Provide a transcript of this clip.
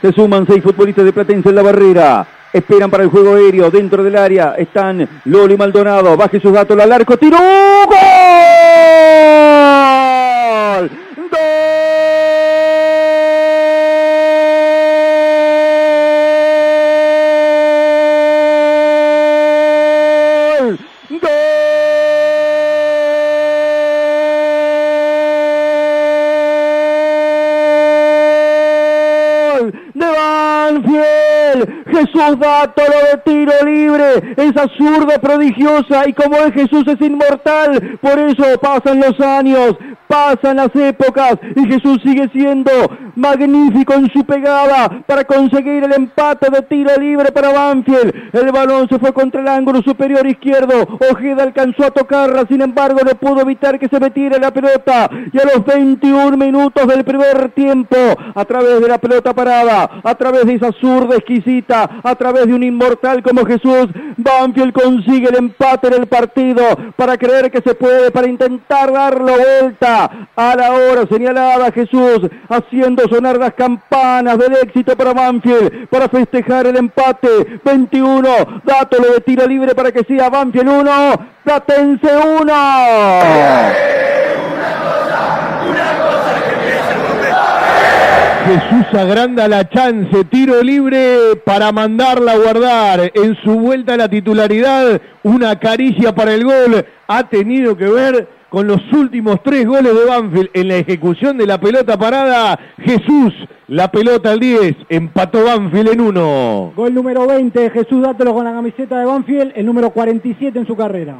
Se suman seis futbolistas de Platense en la barrera. Esperan para el juego aéreo dentro del área. Están Loli Maldonado. Baje sus datos al arco. Tiro. ¡Gol! Banfield. Jesús da todo de tiro libre. Es absurda, prodigiosa. Y como es Jesús es inmortal. Por eso pasan los años, pasan las épocas. Y Jesús sigue siendo magnífico en su pegada para conseguir el empate de tiro libre para Banfield. El balón se fue contra el ángulo superior izquierdo. Ojeda alcanzó a tocarla. Sin embargo, no pudo evitar que se metiera la pelota. Y a los 21 minutos del primer tiempo, a través de la pelota parada, a través de esa zurda exquisita, a través de un inmortal como Jesús, Banfield consigue el empate en el partido para creer que se puede, para intentar darlo vuelta a la hora señalada Jesús, haciendo sonar las campanas del éxito para Banfield, para festejar el empate, 21, dátelo de tiro libre para que sea Banfield 1, Platense 1. Jesús agranda la chance, tiro libre para mandarla a guardar. En su vuelta a la titularidad, una caricia para el gol. Ha tenido que ver con los últimos tres goles de Banfield en la ejecución de la pelota parada. Jesús, la pelota al 10, empató Banfield en uno. Gol número 20, Jesús Dátelo con la camiseta de Banfield, el número 47 en su carrera.